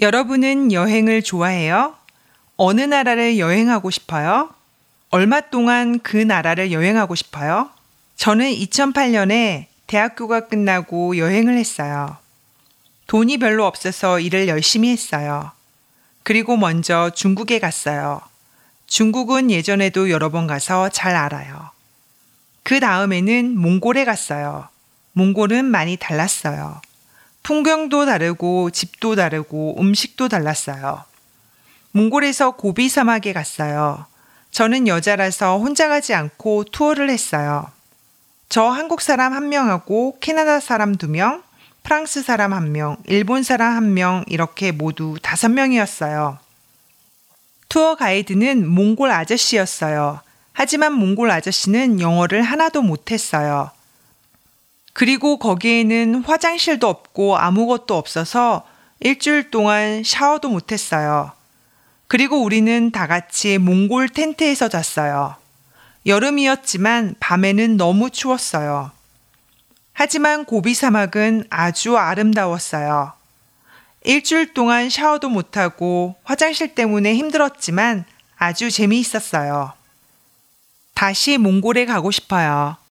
여러분은 여행을 좋아해요? 어느 나라를 여행하고 싶어요? 얼마 동안 그 나라를 여행하고 싶어요? 저는 2008년에 대학교가 끝나고 여행을 했어요. 돈이 별로 없어서 일을 열심히 했어요. 그리고 먼저 중국에 갔어요. 중국은 예전에도 여러 번 가서 잘 알아요. 그 다음에는 몽골에 갔어요. 몽골은 많이 달랐어요. 풍경도 다르고 집도 다르고 음식도 달랐어요. 몽골에서 고비 사막에 갔어요. 저는 여자라서 혼자 가지 않고 투어를 했어요. 저 한국 사람 한 명하고 캐나다 사람 두 명, 프랑스 사람 한 명, 일본 사람 한 명, 이렇게 모두 다섯 명이었어요. 투어 가이드는 몽골 아저씨였어요. 하지만 몽골 아저씨는 영어를 하나도 못했어요. 그리고 거기에는 화장실도 없고 아무것도 없어서 일주일 동안 샤워도 못했어요. 그리고 우리는 다 같이 몽골 텐트에서 잤어요. 여름이었지만 밤에는 너무 추웠어요. 하지만 고비 사막은 아주 아름다웠어요. 일주일 동안 샤워도 못하고 화장실 때문에 힘들었지만 아주 재미있었어요. 다시 몽골에 가고 싶어요.